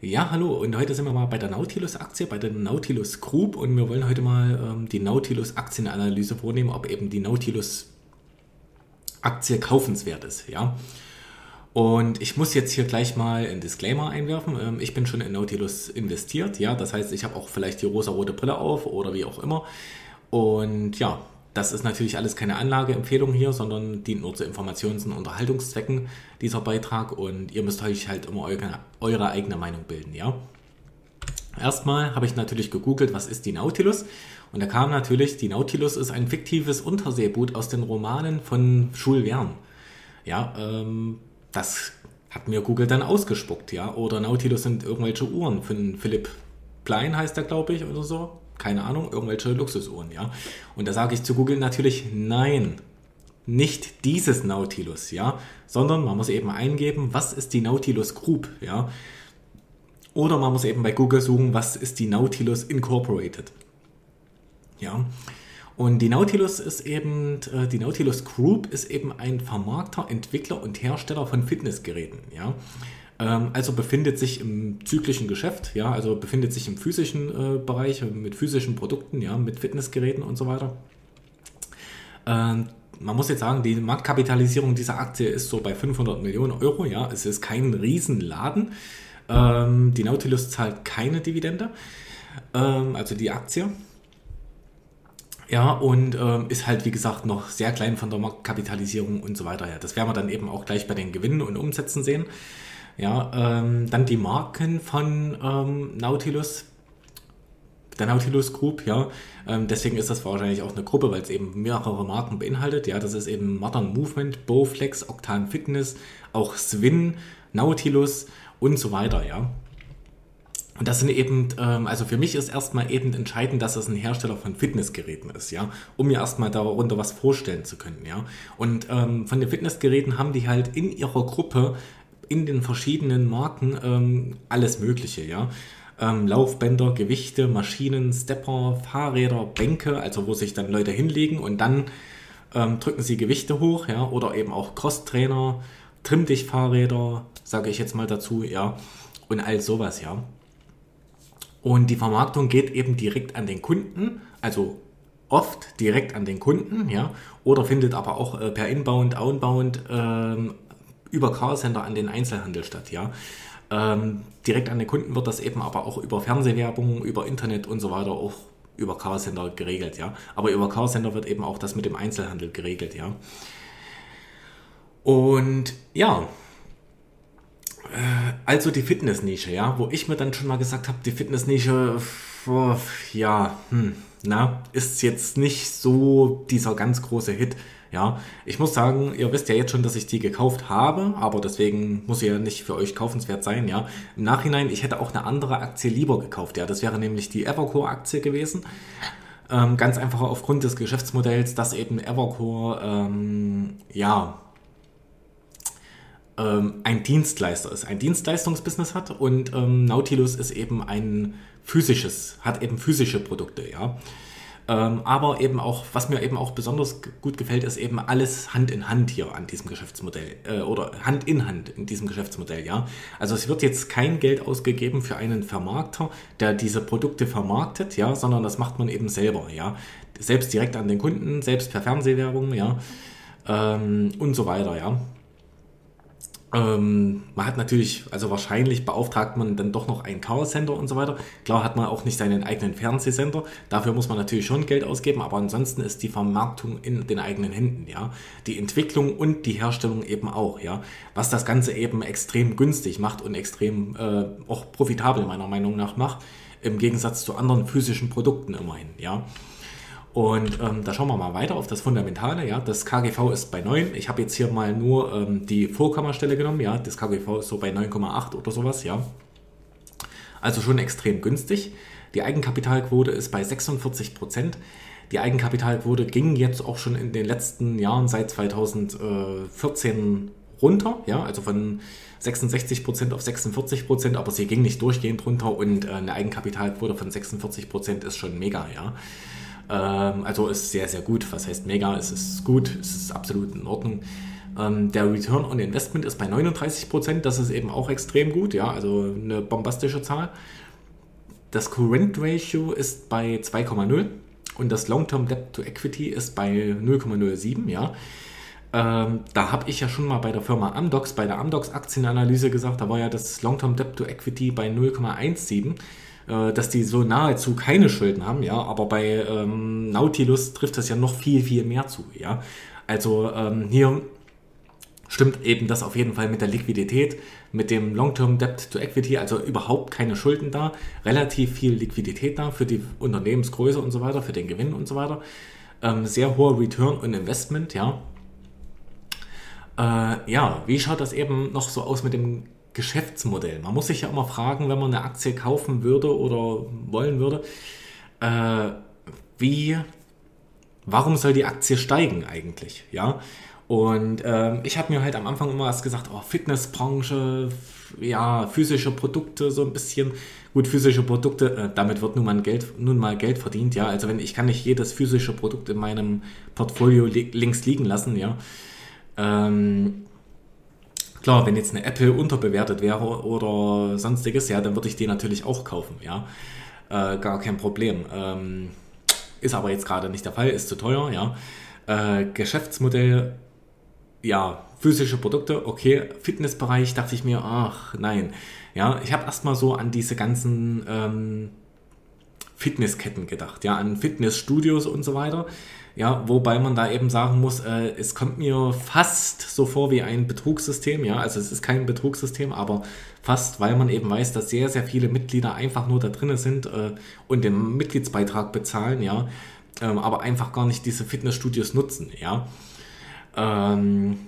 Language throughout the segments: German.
Ja, hallo und heute sind wir mal bei der Nautilus-Aktie, bei der Nautilus Group und wir wollen heute mal ähm, die Nautilus-Aktienanalyse vornehmen, ob eben die Nautilus-Aktie kaufenswert ist, ja. Und ich muss jetzt hier gleich mal ein Disclaimer einwerfen. Ähm, ich bin schon in Nautilus investiert, ja, das heißt, ich habe auch vielleicht die rosa-rote Brille auf oder wie auch immer. Und ja, das ist natürlich alles keine Anlageempfehlung hier, sondern dient nur zu Informations- und Unterhaltungszwecken dieser Beitrag und ihr müsst euch halt immer eure, eure eigene Meinung bilden, ja. Erstmal habe ich natürlich gegoogelt, was ist die Nautilus? Und da kam natürlich, die Nautilus ist ein fiktives Unterseeboot aus den Romanen von Jules Verne. Ja, ähm, das hat mir Google dann ausgespuckt, ja. Oder Nautilus sind irgendwelche Uhren von Philipp Klein heißt er, glaube ich, oder so keine Ahnung, irgendwelche Luxusuhren, ja. Und da sage ich zu Google natürlich nein, nicht dieses Nautilus, ja, sondern man muss eben eingeben, was ist die Nautilus Group, ja. Oder man muss eben bei Google suchen, was ist die Nautilus Incorporated. Ja. Und die Nautilus ist eben, äh, die Nautilus Group ist eben ein Vermarkter, Entwickler und Hersteller von Fitnessgeräten, ja. Ähm, also befindet sich im zyklischen Geschäft, ja, also befindet sich im physischen äh, Bereich mit physischen Produkten, ja, mit Fitnessgeräten und so weiter. Ähm, man muss jetzt sagen, die Marktkapitalisierung dieser Aktie ist so bei 500 Millionen Euro, ja, es ist kein Riesenladen. Ähm, die Nautilus zahlt keine Dividende, ähm, also die Aktie. Ja, und ähm, ist halt, wie gesagt, noch sehr klein von der Marktkapitalisierung und so weiter. Ja, das werden wir dann eben auch gleich bei den Gewinnen und Umsätzen sehen. Ja, ähm, dann die Marken von ähm, Nautilus, der Nautilus Group, ja. Ähm, deswegen ist das wahrscheinlich auch eine Gruppe, weil es eben mehrere Marken beinhaltet. Ja, das ist eben Modern Movement, Bowflex, Octan Fitness, auch Swin, Nautilus und so weiter, ja. Und das sind eben, ähm, also für mich ist erstmal eben entscheidend, dass es ein Hersteller von Fitnessgeräten ist, ja, um mir erstmal darunter was vorstellen zu können, ja. Und ähm, von den Fitnessgeräten haben die halt in ihrer Gruppe in den verschiedenen Marken ähm, alles Mögliche, ja. Ähm, Laufbänder, Gewichte, Maschinen, Stepper, Fahrräder, Bänke, also wo sich dann Leute hinlegen und dann ähm, drücken sie Gewichte hoch, ja, oder eben auch Crosstrainer, Trimm dich Fahrräder, sage ich jetzt mal dazu, ja, und all sowas, ja. Und die Vermarktung geht eben direkt an den Kunden, also oft direkt an den Kunden, ja, oder findet aber auch äh, per Inbound, Outbound ähm, über Callcenter an den Einzelhandel statt, ja. Ähm, direkt an den Kunden wird das eben aber auch über Fernsehwerbung, über Internet und so weiter auch über Callcenter geregelt, ja. Aber über Callcenter wird eben auch das mit dem Einzelhandel geregelt, ja. Und ja, äh, also die Fitnessnische, ja, wo ich mir dann schon mal gesagt habe, die Fitnessnische, ja, hm, na, ist jetzt nicht so dieser ganz große Hit. Ja, ich muss sagen, ihr wisst ja jetzt schon, dass ich die gekauft habe, aber deswegen muss sie ja nicht für euch kaufenswert sein, ja. Im Nachhinein, ich hätte auch eine andere Aktie lieber gekauft, ja. Das wäre nämlich die Evercore-Aktie gewesen. Ähm, ganz einfach aufgrund des Geschäftsmodells, dass eben Evercore, ähm, ja, ähm, ein Dienstleister ist, ein Dienstleistungsbusiness hat und ähm, Nautilus ist eben ein physisches, hat eben physische Produkte, ja. Ähm, aber eben auch, was mir eben auch besonders gut gefällt, ist eben alles Hand in Hand hier an diesem Geschäftsmodell äh, oder Hand in Hand in diesem Geschäftsmodell, ja. Also es wird jetzt kein Geld ausgegeben für einen Vermarkter, der diese Produkte vermarktet, ja, sondern das macht man eben selber, ja. Selbst direkt an den Kunden, selbst per Fernsehwerbung, ja. Ähm, und so weiter, ja. Ähm, man hat natürlich, also wahrscheinlich beauftragt man dann doch noch einen Callcenter und so weiter. Klar hat man auch nicht seinen eigenen Fernsehsender. Dafür muss man natürlich schon Geld ausgeben, aber ansonsten ist die Vermarktung in den eigenen Händen, ja. Die Entwicklung und die Herstellung eben auch, ja. Was das Ganze eben extrem günstig macht und extrem äh, auch profitabel meiner Meinung nach macht. Im Gegensatz zu anderen physischen Produkten immerhin, ja. Und ähm, da schauen wir mal weiter auf das Fundamentale. Ja, das KGV ist bei 9. Ich habe jetzt hier mal nur ähm, die Vorkammerstelle genommen. Ja, das KGV ist so bei 9,8 oder sowas. Ja, also schon extrem günstig. Die Eigenkapitalquote ist bei 46 Prozent. Die Eigenkapitalquote ging jetzt auch schon in den letzten Jahren seit 2014 runter, ja, also von 66 Prozent auf 46%, Prozent, aber sie ging nicht durchgehend runter und äh, eine Eigenkapitalquote von 46 Prozent ist schon mega, ja. Ähm, also ist sehr, sehr gut. Was heißt mega? Es ist gut, es ist absolut in Ordnung. Ähm, der Return on Investment ist bei 39%, das ist eben auch extrem gut, ja, also eine bombastische Zahl. Das Current Ratio ist bei 2,0 und das Long-Term Debt to Equity ist bei 0,07, ja. Ähm, da habe ich ja schon mal bei der Firma Amdocs, bei der Amdocs Aktienanalyse gesagt, da war ja das Long-Term Debt to Equity bei 0,17, äh, dass die so nahezu keine Schulden haben, ja, aber bei ähm, Nautilus trifft das ja noch viel, viel mehr zu, ja. Also ähm, hier stimmt eben das auf jeden Fall mit der Liquidität, mit dem Long-Term Debt to Equity, also überhaupt keine Schulden da, relativ viel Liquidität da für die Unternehmensgröße und so weiter, für den Gewinn und so weiter. Ähm, sehr hoher Return on Investment, ja. Äh, ja, wie schaut das eben noch so aus mit dem Geschäftsmodell? Man muss sich ja immer fragen, wenn man eine Aktie kaufen würde oder wollen würde, äh, wie, warum soll die Aktie steigen eigentlich? Ja, und ähm, ich habe mir halt am Anfang immer erst gesagt, oh, Fitnessbranche, ja, physische Produkte, so ein bisschen. Gut, physische Produkte, äh, damit wird nun mal, Geld, nun mal Geld verdient, ja. Also wenn ich kann nicht jedes physische Produkt in meinem Portfolio li links liegen lassen, ja. Ähm, klar, wenn jetzt eine Apple unterbewertet wäre oder sonstiges, ja, dann würde ich die natürlich auch kaufen, ja. Äh, gar kein Problem. Ähm, ist aber jetzt gerade nicht der Fall, ist zu teuer, ja. Äh, Geschäftsmodell ja, physische Produkte, okay, Fitnessbereich dachte ich mir, ach nein. Ja, ich habe erstmal so an diese ganzen ähm, Fitnessketten gedacht, ja, an Fitnessstudios und so weiter. Ja, wobei man da eben sagen muss, äh, es kommt mir fast so vor wie ein Betrugssystem, ja, also es ist kein Betrugssystem, aber fast, weil man eben weiß, dass sehr, sehr viele Mitglieder einfach nur da drinnen sind äh, und den Mitgliedsbeitrag bezahlen, ja, ähm, aber einfach gar nicht diese Fitnessstudios nutzen, ja. Ähm,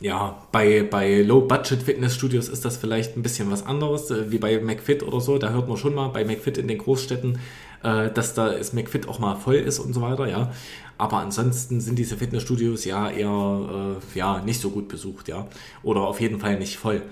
ja, bei, bei Low-Budget-Fitnessstudios ist das vielleicht ein bisschen was anderes, äh, wie bei McFit oder so. Da hört man schon mal bei McFit in den Großstädten, äh, dass da ist McFit auch mal voll ist und so weiter, ja. Aber ansonsten sind diese Fitnessstudios ja eher äh, ja, nicht so gut besucht, ja. Oder auf jeden Fall nicht voll.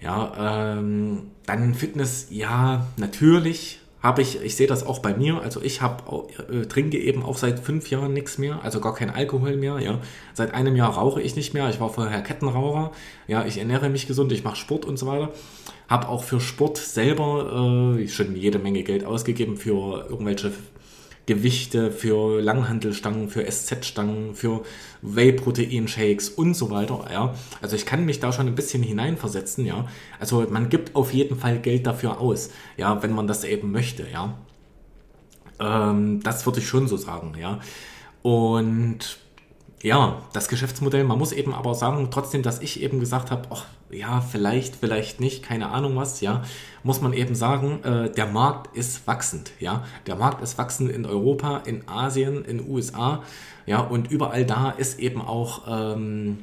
Ja, ähm, dann Fitness, ja, natürlich habe ich, ich sehe das auch bei mir, also ich habe äh, trinke eben auch seit fünf Jahren nichts mehr, also gar kein Alkohol mehr, ja. Seit einem Jahr rauche ich nicht mehr, ich war vorher Kettenraucher, ja, ich ernähre mich gesund, ich mache Sport und so weiter. Habe auch für Sport selber äh, schon jede Menge Geld ausgegeben für irgendwelche Gewichte, für Langhantelstangen, für SZ-Stangen, für Whey-Protein-Shakes und so weiter. Ja. Also ich kann mich da schon ein bisschen hineinversetzen, ja. Also man gibt auf jeden Fall Geld dafür aus, ja, wenn man das eben möchte, ja. Ähm, das würde ich schon so sagen, ja. Und ja, das Geschäftsmodell, man muss eben aber sagen, trotzdem, dass ich eben gesagt habe, ach, ja, vielleicht, vielleicht nicht, keine Ahnung was, ja, muss man eben sagen, äh, der Markt ist wachsend, ja. Der Markt ist wachsend in Europa, in Asien, in USA, ja, und überall da ist eben auch, ähm,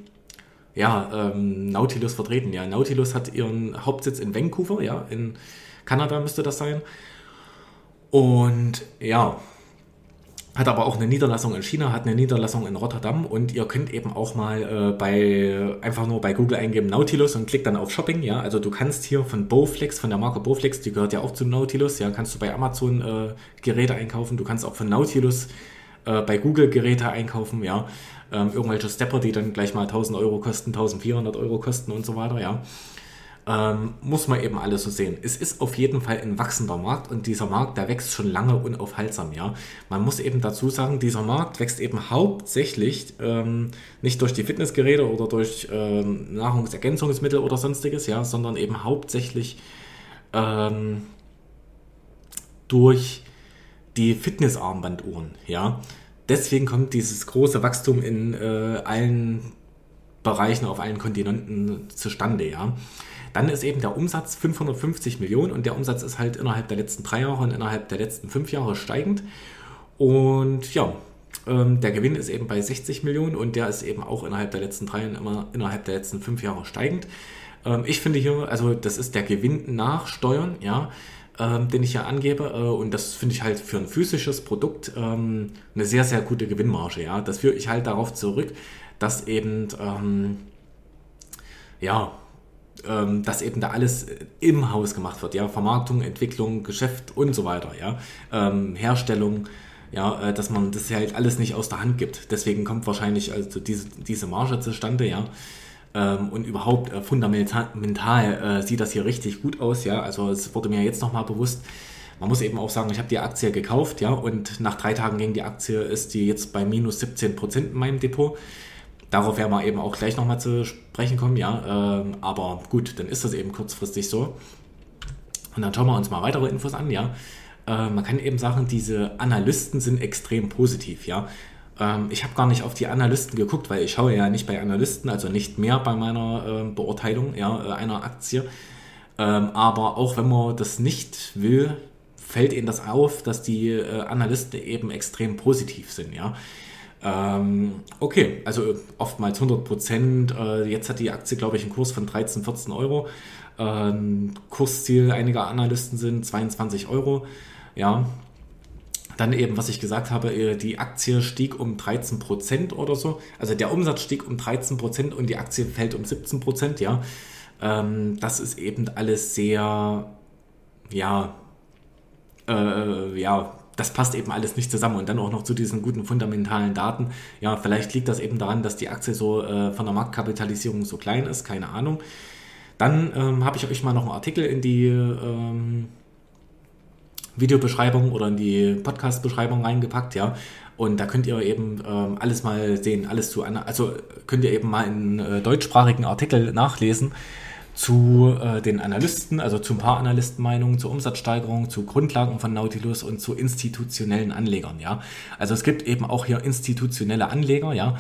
ja, ähm, Nautilus vertreten, ja. Nautilus hat ihren Hauptsitz in Vancouver, ja, in Kanada müsste das sein. Und ja, hat aber auch eine Niederlassung in China, hat eine Niederlassung in Rotterdam und ihr könnt eben auch mal äh, bei einfach nur bei Google eingeben Nautilus und klickt dann auf Shopping, ja. Also du kannst hier von Bowflex, von der Marke Bowflex, die gehört ja auch zum Nautilus, ja, kannst du bei Amazon äh, Geräte einkaufen, du kannst auch von Nautilus äh, bei Google Geräte einkaufen, ja. Ähm, irgendwelche Stepper, die dann gleich mal 1000 Euro kosten, 1400 Euro kosten und so weiter, ja ähm, muss man eben alles so sehen. Es ist auf jeden Fall ein wachsender Markt und dieser Markt, der wächst schon lange unaufhaltsam, ja. Man muss eben dazu sagen, dieser Markt wächst eben hauptsächlich ähm, nicht durch die Fitnessgeräte oder durch ähm, Nahrungsergänzungsmittel oder sonstiges, ja, sondern eben hauptsächlich ähm, durch die Fitnessarmbanduhren, ja. Deswegen kommt dieses große Wachstum in äh, allen Bereichen auf allen Kontinenten zustande, ja. Dann ist eben der Umsatz 550 Millionen und der Umsatz ist halt innerhalb der letzten drei Jahre und innerhalb der letzten fünf Jahre steigend. Und ja, ähm, der Gewinn ist eben bei 60 Millionen und der ist eben auch innerhalb der letzten drei und immer innerhalb der letzten fünf Jahre steigend. Ähm, ich finde hier, also das ist der Gewinn nach Steuern, ja, ähm, den ich hier angebe. Äh, und das finde ich halt für ein physisches Produkt ähm, eine sehr, sehr gute Gewinnmarge. Ja, das führe ich halt darauf zurück, dass eben ähm, ja ähm, dass eben da alles im Haus gemacht wird, ja, Vermarktung, Entwicklung, Geschäft und so weiter, ja, ähm, Herstellung, ja, äh, dass man das halt alles nicht aus der Hand gibt. Deswegen kommt wahrscheinlich also diese, diese Marge zustande, ja. Ähm, und überhaupt äh, fundamental äh, sieht das hier richtig gut aus, ja. Also es wurde mir jetzt nochmal bewusst, man muss eben auch sagen, ich habe die Aktie gekauft, ja, und nach drei Tagen ging die Aktie, ist die jetzt bei minus 17 Prozent in meinem Depot. Darauf werden wir eben auch gleich nochmal zu sprechen kommen, ja. Ähm, aber gut, dann ist das eben kurzfristig so. Und dann schauen wir uns mal weitere Infos an, ja. Äh, man kann eben sagen, diese Analysten sind extrem positiv, ja. Ähm, ich habe gar nicht auf die Analysten geguckt, weil ich schaue ja nicht bei Analysten, also nicht mehr bei meiner äh, Beurteilung ja, äh, einer Aktie. Ähm, aber auch wenn man das nicht will, fällt ihnen das auf, dass die äh, Analysten eben extrem positiv sind, ja. Ähm, okay, also oftmals 100 Prozent. Äh, jetzt hat die Aktie, glaube ich, einen Kurs von 13, 14 Euro. Ähm, Kursziel einiger Analysten sind 22 Euro. Ja, dann eben, was ich gesagt habe, äh, die Aktie stieg um 13 Prozent oder so. Also der Umsatz stieg um 13 Prozent und die Aktie fällt um 17 Prozent, ja. Ähm, das ist eben alles sehr, ja, äh, ja, das passt eben alles nicht zusammen und dann auch noch zu diesen guten fundamentalen Daten. Ja, vielleicht liegt das eben daran, dass die Aktie so äh, von der Marktkapitalisierung so klein ist, keine Ahnung. Dann ähm, habe ich euch mal noch einen Artikel in die ähm, Videobeschreibung oder in die Podcast-Beschreibung reingepackt, ja. Und da könnt ihr eben ähm, alles mal sehen, alles zu also könnt ihr eben mal einen äh, deutschsprachigen Artikel nachlesen zu äh, den Analysten, also zu ein paar Analystenmeinungen, zur Umsatzsteigerung, zu Grundlagen von Nautilus und zu institutionellen Anlegern, ja. Also es gibt eben auch hier institutionelle Anleger, ja.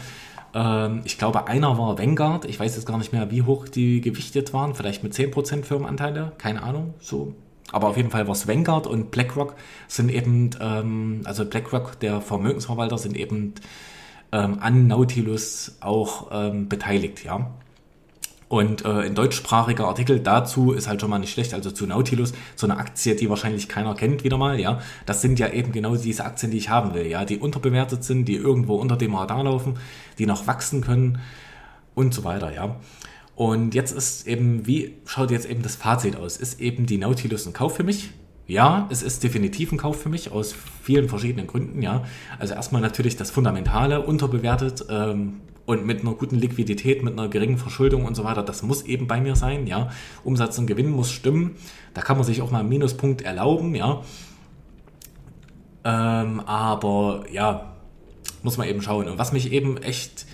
Ähm, ich glaube, einer war Vanguard, ich weiß jetzt gar nicht mehr, wie hoch die gewichtet waren, vielleicht mit 10% Firmenanteile, keine Ahnung, so aber auf jeden Fall was Vanguard und BlackRock sind eben, ähm, also BlackRock, der Vermögensverwalter, sind eben ähm, an Nautilus auch ähm, beteiligt, ja. Und äh, ein deutschsprachiger Artikel dazu ist halt schon mal nicht schlecht. Also zu Nautilus, so eine Aktie, die wahrscheinlich keiner kennt, wieder mal, ja. Das sind ja eben genau diese Aktien, die ich haben will, ja. Die unterbewertet sind, die irgendwo unter dem Radar laufen, die noch wachsen können und so weiter, ja. Und jetzt ist eben, wie schaut jetzt eben das Fazit aus? Ist eben die Nautilus ein Kauf für mich? Ja, es ist definitiv ein Kauf für mich aus vielen verschiedenen Gründen, ja. Also erstmal natürlich das Fundamentale unterbewertet ähm, und mit einer guten Liquidität, mit einer geringen Verschuldung und so weiter, das muss eben bei mir sein, ja. Umsatz und Gewinn muss stimmen. Da kann man sich auch mal einen Minuspunkt erlauben, ja. Ähm, aber ja, muss man eben schauen. Und was mich eben echt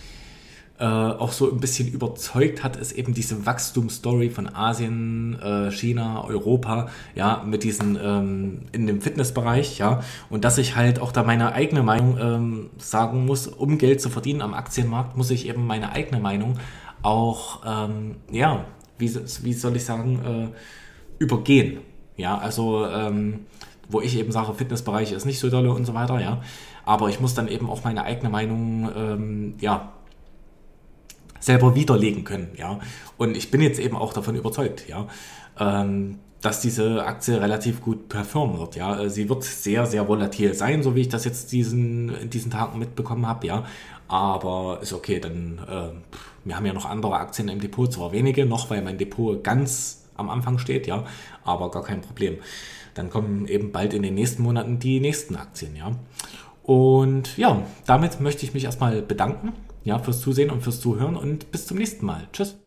äh, auch so ein bisschen überzeugt hat, ist eben diese Wachstumsstory von Asien, äh, China, Europa, ja, mit diesen ähm, in dem Fitnessbereich, ja, und dass ich halt auch da meine eigene Meinung ähm, sagen muss, um Geld zu verdienen am Aktienmarkt, muss ich eben meine eigene Meinung auch, ähm, ja, wie, wie soll ich sagen, äh, übergehen. Ja, also ähm, wo ich eben sage, Fitnessbereich ist nicht so dolle und so weiter, ja. Aber ich muss dann eben auch meine eigene Meinung, ähm, ja, selber widerlegen können, ja. Und ich bin jetzt eben auch davon überzeugt, ja, ähm, dass diese Aktie relativ gut performen wird, ja. Sie wird sehr, sehr volatil sein, so wie ich das jetzt diesen, in diesen Tagen mitbekommen habe, ja. Aber ist okay, dann, äh, wir haben ja noch andere Aktien im Depot, zwar wenige noch, weil mein Depot ganz am Anfang steht, ja, aber gar kein Problem. Dann kommen eben bald in den nächsten Monaten die nächsten Aktien, ja. Und ja, damit möchte ich mich erstmal bedanken ja, fürs Zusehen und fürs Zuhören und bis zum nächsten Mal. Tschüss.